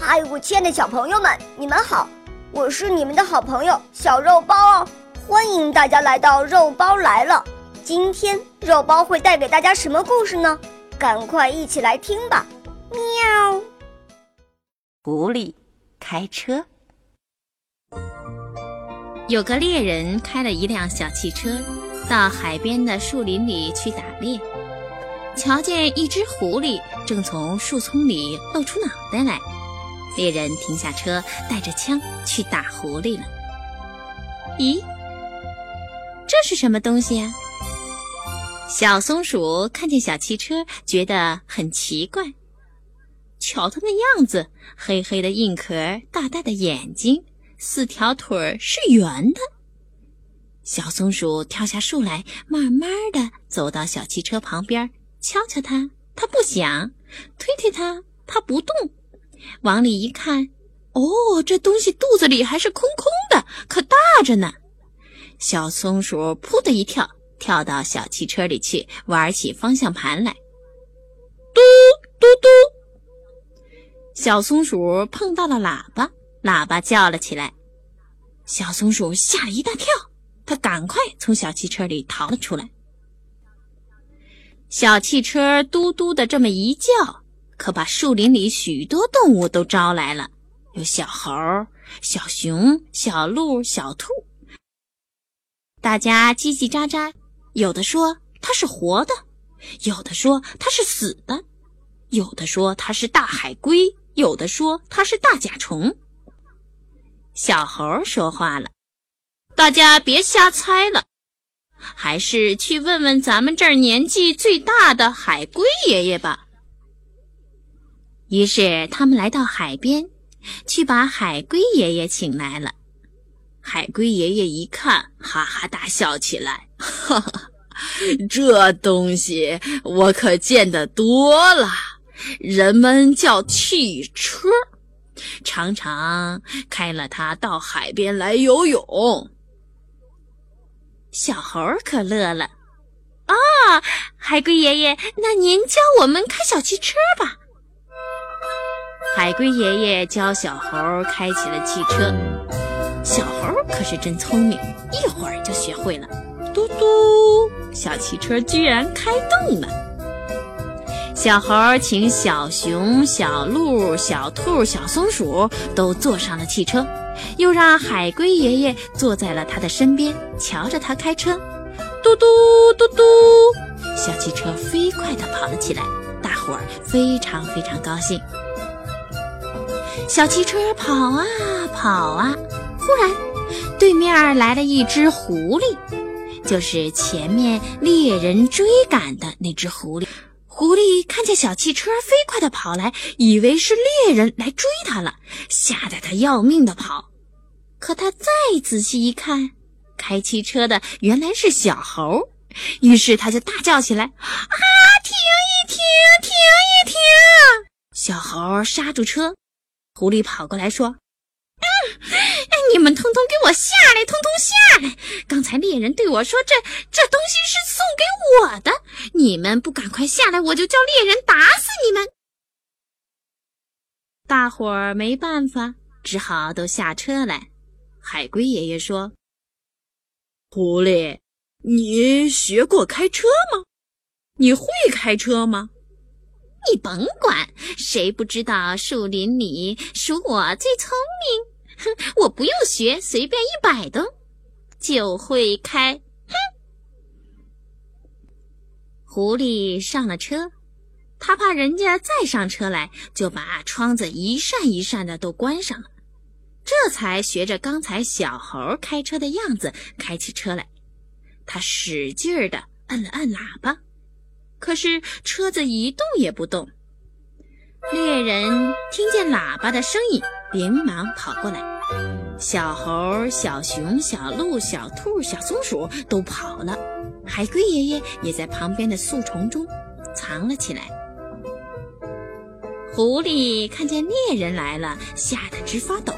嗨，我亲爱的小朋友们，你们好！我是你们的好朋友小肉包哦，欢迎大家来到肉包来了。今天肉包会带给大家什么故事呢？赶快一起来听吧！喵。狐狸开车。有个猎人开了一辆小汽车，到海边的树林里去打猎，瞧见一只狐狸正从树丛里露出脑袋来。猎人停下车，带着枪去打狐狸了。咦，这是什么东西呀？小松鼠看见小汽车，觉得很奇怪。瞧它那样子，黑黑的硬壳，大大的眼睛，四条腿是圆的。小松鼠跳下树来，慢慢的走到小汽车旁边，敲敲它，它不响；推推它，它不动。往里一看，哦，这东西肚子里还是空空的，可大着呢。小松鼠扑的一跳，跳到小汽车里去，玩起方向盘来。嘟嘟嘟，小松鼠碰到了喇叭，喇叭叫了起来。小松鼠吓了一大跳，它赶快从小汽车里逃了出来。小汽车嘟嘟的这么一叫。可把树林里许多动物都招来了，有小猴、小熊、小鹿、小兔。大家叽叽喳喳，有的说它是活的，有的说它是死的，有的说它是大海龟，有的说它是大甲虫。小猴说话了：“大家别瞎猜了，还是去问问咱们这儿年纪最大的海龟爷爷吧。”于是他们来到海边，去把海龟爷爷请来了。海龟爷爷一看，哈哈大笑起来：“哈哈，这东西我可见得多了，人们叫汽车，常常开了它到海边来游泳。”小猴可乐了：“啊，海龟爷爷，那您教我们开小汽车吧。”海龟爷爷教小猴开起了汽车，小猴可是真聪明，一会儿就学会了。嘟嘟，小汽车居然开动了。小猴请小熊、小鹿、小兔、小松鼠都坐上了汽车，又让海龟爷爷坐在了他的身边，瞧着他开车。嘟嘟嘟嘟，小汽车飞快地跑了起来，大伙儿非常非常高兴。小汽车跑啊跑啊，忽然，对面来了一只狐狸，就是前面猎人追赶的那只狐狸。狐狸看见小汽车飞快地跑来，以为是猎人来追它了，吓得它要命地跑。可它再仔细一看，开汽车的原来是小猴，于是它就大叫起来：“啊，停一停，停一停！”小猴刹住车。狐狸跑过来说：“嗯，哎，你们通通给我下来，通通下来！刚才猎人对我说，这这东西是送给我的，你们不赶快下来，我就叫猎人打死你们！”大伙儿没办法，只好都下车来。海龟爷爷说：“狐狸，你学过开车吗？你会开车吗？”你甭管，谁不知道树林里数我最聪明？哼，我不用学，随便一摆动就会开。哼！狐狸上了车，他怕人家再上车来，就把窗子一扇一扇的都关上了，这才学着刚才小猴开车的样子开起车来。他使劲儿的摁了摁喇叭。可是车子一动也不动。猎人听见喇叭的声音，连忙跑过来。小猴、小熊、小鹿、小兔、小松鼠都跑了。海龟爷爷也在旁边的树丛中藏了起来。狐狸看见猎人来了，吓得直发抖。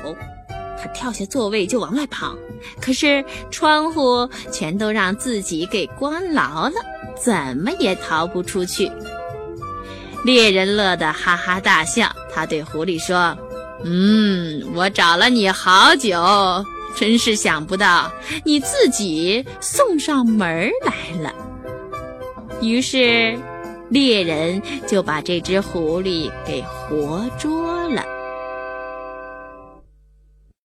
他跳下座位就往外跑，可是窗户全都让自己给关牢了。怎么也逃不出去。猎人乐得哈哈大笑，他对狐狸说：“嗯，我找了你好久，真是想不到你自己送上门来了。于是，猎人就把这只狐狸给活捉了。